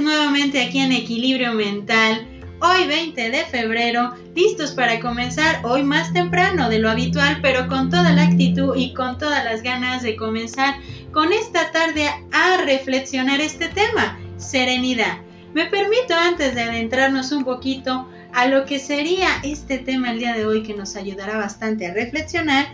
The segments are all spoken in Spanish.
nuevamente aquí en Equilibrio Mental. Hoy 20 de febrero, listos para comenzar hoy más temprano de lo habitual, pero con toda la actitud y con todas las ganas de comenzar con esta tarde a reflexionar este tema, serenidad. Me permito antes de adentrarnos un poquito a lo que sería este tema el día de hoy que nos ayudará bastante a reflexionar,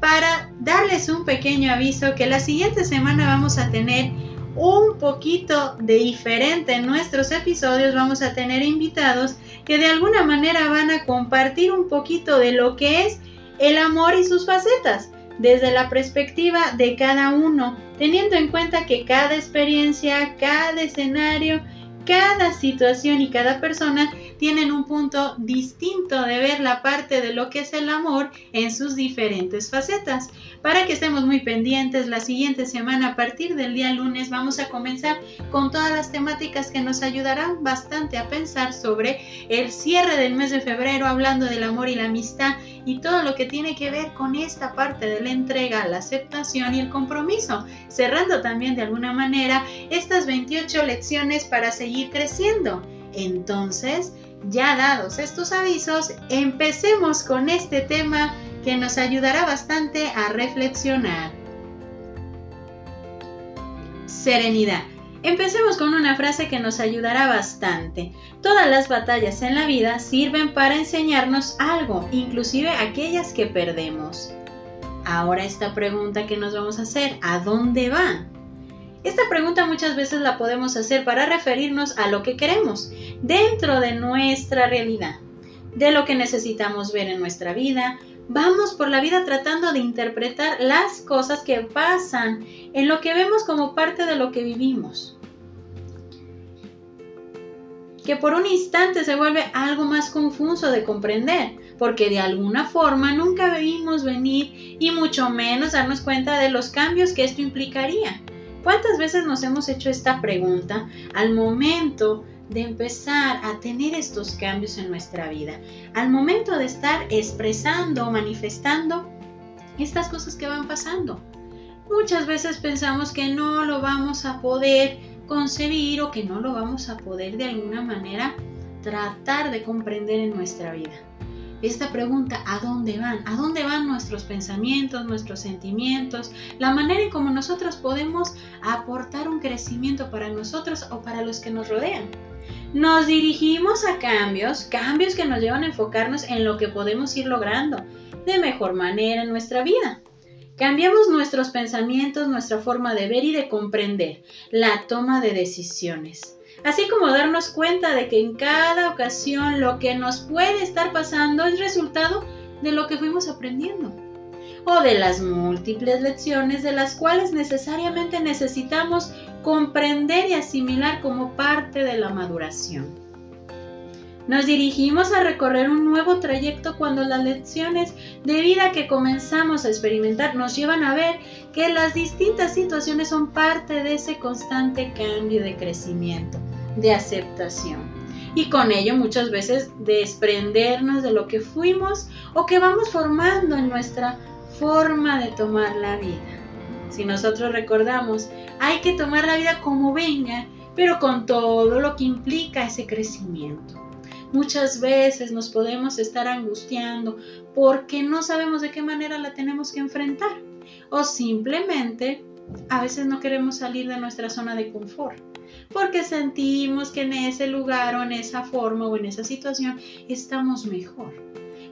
para darles un pequeño aviso que la siguiente semana vamos a tener un poquito de diferente en nuestros episodios. Vamos a tener invitados que de alguna manera van a compartir un poquito de lo que es el amor y sus facetas desde la perspectiva de cada uno, teniendo en cuenta que cada experiencia, cada escenario, cada situación y cada persona tienen un punto distinto de ver la parte de lo que es el amor en sus diferentes facetas. Para que estemos muy pendientes, la siguiente semana a partir del día lunes vamos a comenzar con todas las temáticas que nos ayudarán bastante a pensar sobre el cierre del mes de febrero, hablando del amor y la amistad y todo lo que tiene que ver con esta parte de la entrega, la aceptación y el compromiso, cerrando también de alguna manera estas 28 lecciones para seguir creciendo. Entonces, ya dados estos avisos, empecemos con este tema que nos ayudará bastante a reflexionar. Serenidad. Empecemos con una frase que nos ayudará bastante. Todas las batallas en la vida sirven para enseñarnos algo, inclusive aquellas que perdemos. Ahora esta pregunta que nos vamos a hacer, ¿a dónde va? Esta pregunta muchas veces la podemos hacer para referirnos a lo que queremos dentro de nuestra realidad, de lo que necesitamos ver en nuestra vida. Vamos por la vida tratando de interpretar las cosas que pasan en lo que vemos como parte de lo que vivimos. Que por un instante se vuelve algo más confuso de comprender, porque de alguna forma nunca vimos venir y mucho menos darnos cuenta de los cambios que esto implicaría. ¿Cuántas veces nos hemos hecho esta pregunta al momento de empezar a tener estos cambios en nuestra vida? Al momento de estar expresando, manifestando estas cosas que van pasando. Muchas veces pensamos que no lo vamos a poder concebir o que no lo vamos a poder de alguna manera tratar de comprender en nuestra vida esta pregunta, ¿a dónde van? ¿A dónde van nuestros pensamientos, nuestros sentimientos? La manera en cómo nosotros podemos aportar un crecimiento para nosotros o para los que nos rodean. Nos dirigimos a cambios, cambios que nos llevan a enfocarnos en lo que podemos ir logrando de mejor manera en nuestra vida. Cambiamos nuestros pensamientos, nuestra forma de ver y de comprender la toma de decisiones así como darnos cuenta de que en cada ocasión lo que nos puede estar pasando es resultado de lo que fuimos aprendiendo o de las múltiples lecciones de las cuales necesariamente necesitamos comprender y asimilar como parte de la maduración. Nos dirigimos a recorrer un nuevo trayecto cuando las lecciones de vida que comenzamos a experimentar nos llevan a ver que las distintas situaciones son parte de ese constante cambio de crecimiento de aceptación. Y con ello muchas veces desprendernos de lo que fuimos o que vamos formando en nuestra forma de tomar la vida. Si nosotros recordamos, hay que tomar la vida como venga, pero con todo lo que implica ese crecimiento. Muchas veces nos podemos estar angustiando porque no sabemos de qué manera la tenemos que enfrentar o simplemente a veces no queremos salir de nuestra zona de confort porque sentimos que en ese lugar o en esa forma o en esa situación estamos mejor.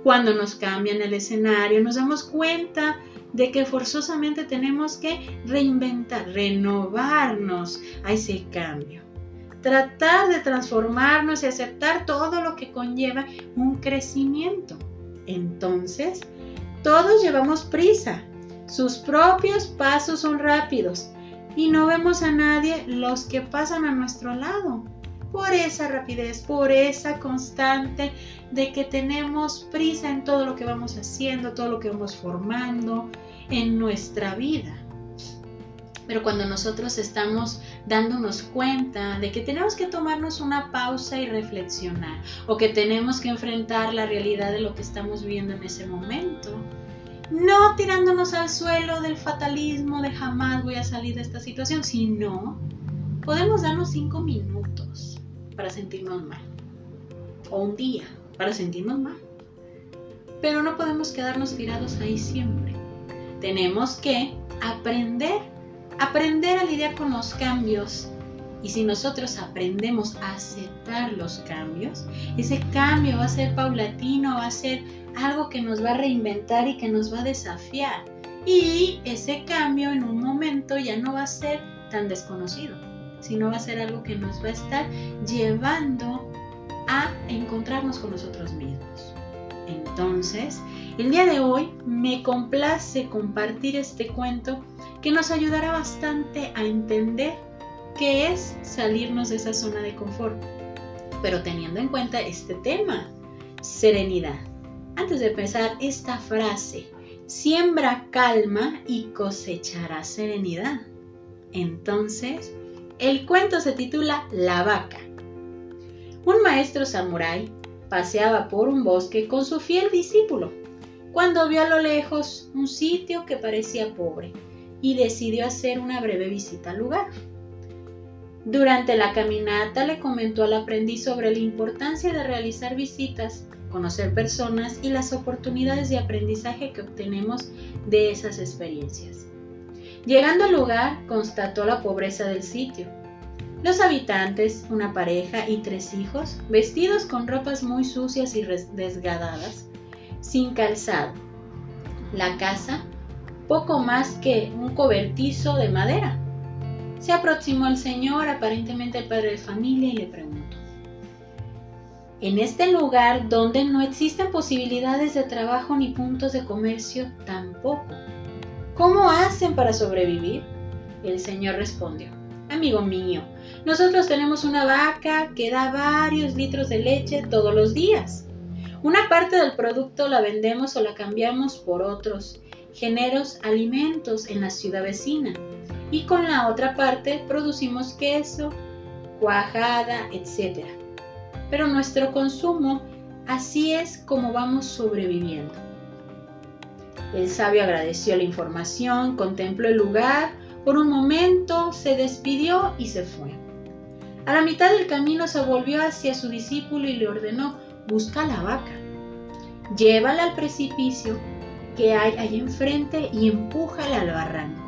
Cuando nos cambian el escenario, nos damos cuenta de que forzosamente tenemos que reinventar, renovarnos a ese cambio. Tratar de transformarnos y aceptar todo lo que conlleva un crecimiento. Entonces, todos llevamos prisa. Sus propios pasos son rápidos y no vemos a nadie los que pasan a nuestro lado. Por esa rapidez, por esa constante de que tenemos prisa en todo lo que vamos haciendo, todo lo que vamos formando en nuestra vida. Pero cuando nosotros estamos dándonos cuenta de que tenemos que tomarnos una pausa y reflexionar, o que tenemos que enfrentar la realidad de lo que estamos viendo en ese momento, no tirándonos al suelo del fatalismo de jamás voy a salir de esta situación, sino podemos darnos cinco minutos para sentirnos mal. O un día para sentirnos mal. Pero no podemos quedarnos tirados ahí siempre. Tenemos que aprender, aprender a lidiar con los cambios. Y si nosotros aprendemos a aceptar los cambios, ese cambio va a ser paulatino, va a ser algo que nos va a reinventar y que nos va a desafiar. Y ese cambio en un momento ya no va a ser tan desconocido, sino va a ser algo que nos va a estar llevando a encontrarnos con nosotros mismos. Entonces, el día de hoy me complace compartir este cuento que nos ayudará bastante a entender qué es salirnos de esa zona de confort, pero teniendo en cuenta este tema, serenidad. Antes de empezar esta frase, siembra calma y cosechará serenidad. Entonces, el cuento se titula La vaca. Un maestro samurái paseaba por un bosque con su fiel discípulo cuando vio a lo lejos un sitio que parecía pobre y decidió hacer una breve visita al lugar. Durante la caminata le comentó al aprendiz sobre la importancia de realizar visitas, conocer personas y las oportunidades de aprendizaje que obtenemos de esas experiencias. Llegando al lugar, constató la pobreza del sitio. Los habitantes, una pareja y tres hijos, vestidos con ropas muy sucias y desgadadas, sin calzado. La casa, poco más que un cobertizo de madera. Se aproximó el señor, aparentemente el padre de familia, y le preguntó, en este lugar donde no existen posibilidades de trabajo ni puntos de comercio tampoco. ¿Cómo hacen para sobrevivir? El señor respondió, amigo mío, nosotros tenemos una vaca que da varios litros de leche todos los días. Una parte del producto la vendemos o la cambiamos por otros géneros alimentos en la ciudad vecina y con la otra parte producimos queso, cuajada, etc. Pero nuestro consumo así es como vamos sobreviviendo. El sabio agradeció la información, contempló el lugar, por un momento se despidió y se fue. A la mitad del camino se volvió hacia su discípulo y le ordenó, busca la vaca. Llévala al precipicio que hay ahí enfrente y empújala al barranco.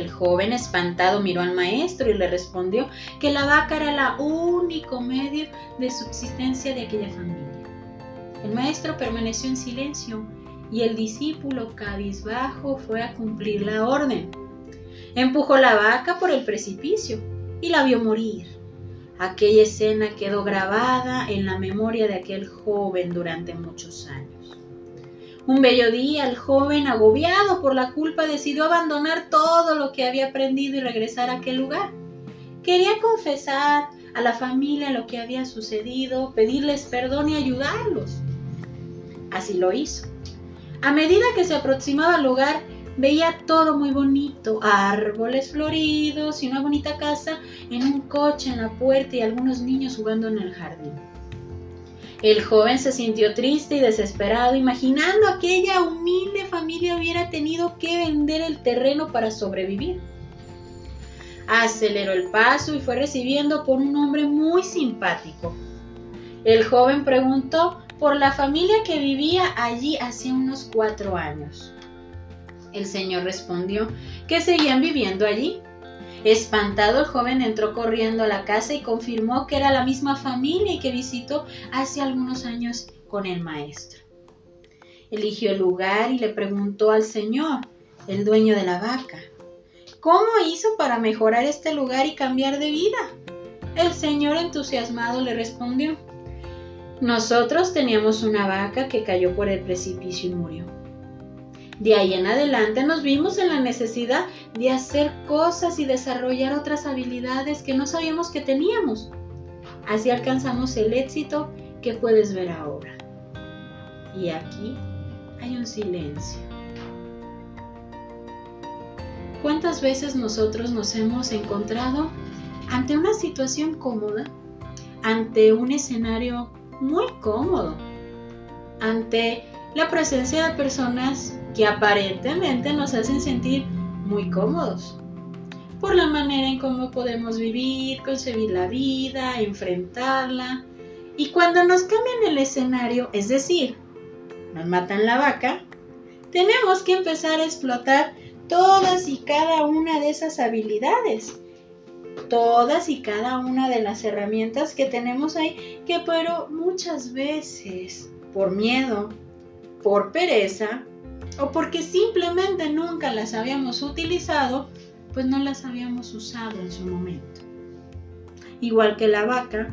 El joven espantado miró al maestro y le respondió que la vaca era el único medio de subsistencia de aquella familia. El maestro permaneció en silencio y el discípulo cabizbajo fue a cumplir la orden. Empujó la vaca por el precipicio y la vio morir. Aquella escena quedó grabada en la memoria de aquel joven durante muchos años. Un bello día el joven, agobiado por la culpa, decidió abandonar todo lo que había aprendido y regresar a aquel lugar. Quería confesar a la familia lo que había sucedido, pedirles perdón y ayudarlos. Así lo hizo. A medida que se aproximaba al lugar, Veía todo muy bonito, árboles floridos y una bonita casa en un coche en la puerta y algunos niños jugando en el jardín. El joven se sintió triste y desesperado, imaginando aquella humilde familia hubiera tenido que vender el terreno para sobrevivir. Aceleró el paso y fue recibiendo por un hombre muy simpático. El joven preguntó por la familia que vivía allí hace unos cuatro años. El señor respondió que seguían viviendo allí. Espantado, el joven entró corriendo a la casa y confirmó que era la misma familia y que visitó hace algunos años con el maestro. Eligió el lugar y le preguntó al señor, el dueño de la vaca, ¿cómo hizo para mejorar este lugar y cambiar de vida? El señor entusiasmado le respondió, nosotros teníamos una vaca que cayó por el precipicio y murió. De ahí en adelante nos vimos en la necesidad de hacer cosas y desarrollar otras habilidades que no sabíamos que teníamos. Así alcanzamos el éxito que puedes ver ahora. Y aquí hay un silencio. ¿Cuántas veces nosotros nos hemos encontrado ante una situación cómoda, ante un escenario muy cómodo, ante la presencia de personas que aparentemente nos hacen sentir muy cómodos. por la manera en cómo podemos vivir, concebir la vida, enfrentarla. Y cuando nos cambian el escenario, es decir, nos matan la vaca, tenemos que empezar a explotar todas y cada una de esas habilidades, todas y cada una de las herramientas que tenemos ahí, que pero muchas veces por miedo, por pereza o porque simplemente nunca las habíamos utilizado, pues no las habíamos usado en su momento. Igual que la vaca,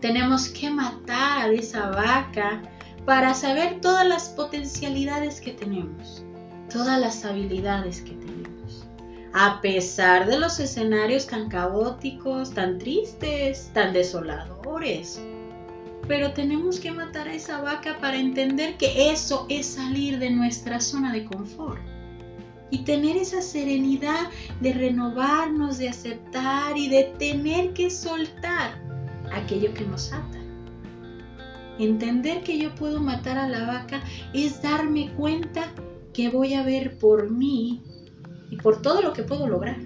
tenemos que matar esa vaca para saber todas las potencialidades que tenemos, todas las habilidades que tenemos. A pesar de los escenarios tan caóticos, tan tristes, tan desoladores. Pero tenemos que matar a esa vaca para entender que eso es salir de nuestra zona de confort. Y tener esa serenidad de renovarnos, de aceptar y de tener que soltar aquello que nos ata. Entender que yo puedo matar a la vaca es darme cuenta que voy a ver por mí y por todo lo que puedo lograr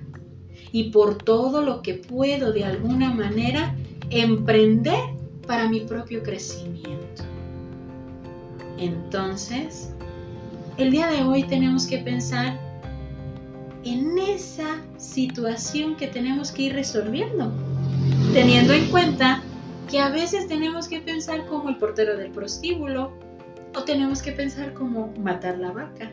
y por todo lo que puedo de alguna manera emprender para mi propio crecimiento. Entonces, el día de hoy tenemos que pensar en esa situación que tenemos que ir resolviendo, teniendo en cuenta que a veces tenemos que pensar como el portero del prostíbulo, o tenemos que pensar como matar la vaca,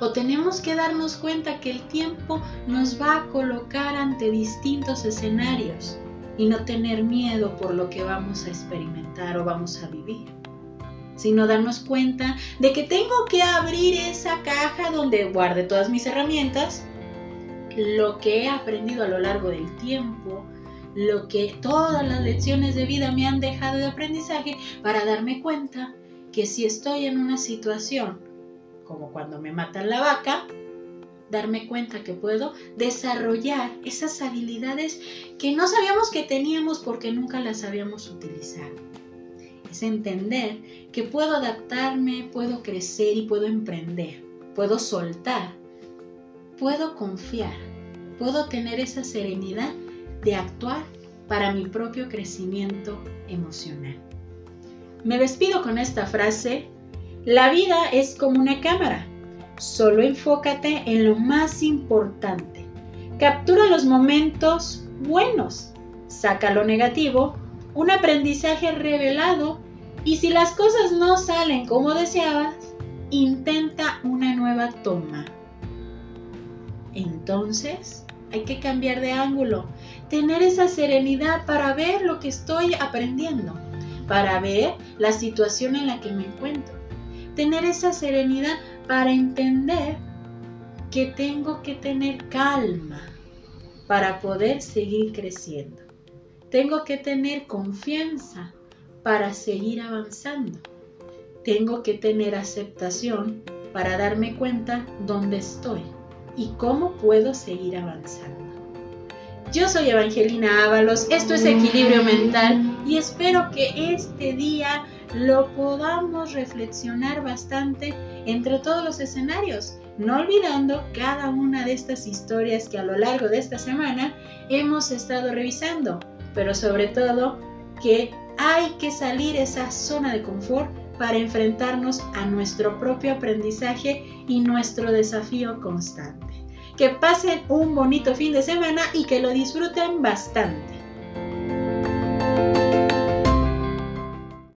o tenemos que darnos cuenta que el tiempo nos va a colocar ante distintos escenarios y no tener miedo por lo que vamos a experimentar o vamos a vivir, sino darnos cuenta de que tengo que abrir esa caja donde guarde todas mis herramientas, lo que he aprendido a lo largo del tiempo, lo que todas las lecciones de vida me han dejado de aprendizaje para darme cuenta que si estoy en una situación como cuando me matan la vaca, darme cuenta que puedo desarrollar esas habilidades que no sabíamos que teníamos porque nunca las habíamos utilizado. Es entender que puedo adaptarme, puedo crecer y puedo emprender, puedo soltar, puedo confiar, puedo tener esa serenidad de actuar para mi propio crecimiento emocional. Me despido con esta frase, la vida es como una cámara, solo enfócate en lo más importante, captura los momentos buenos, saca lo negativo, un aprendizaje revelado y si las cosas no salen como deseabas, intenta una nueva toma. Entonces, hay que cambiar de ángulo, tener esa serenidad para ver lo que estoy aprendiendo, para ver la situación en la que me encuentro. Tener esa serenidad para entender que tengo que tener calma para poder seguir creciendo. Tengo que tener confianza para seguir avanzando. Tengo que tener aceptación para darme cuenta dónde estoy y cómo puedo seguir avanzando. Yo soy Evangelina Ábalos, esto es Equilibrio Mental y espero que este día lo podamos reflexionar bastante entre todos los escenarios, no olvidando cada una de estas historias que a lo largo de esta semana hemos estado revisando, pero sobre todo que hay que salir esa zona de confort para enfrentarnos a nuestro propio aprendizaje y nuestro desafío constante. Que pasen un bonito fin de semana y que lo disfruten bastante.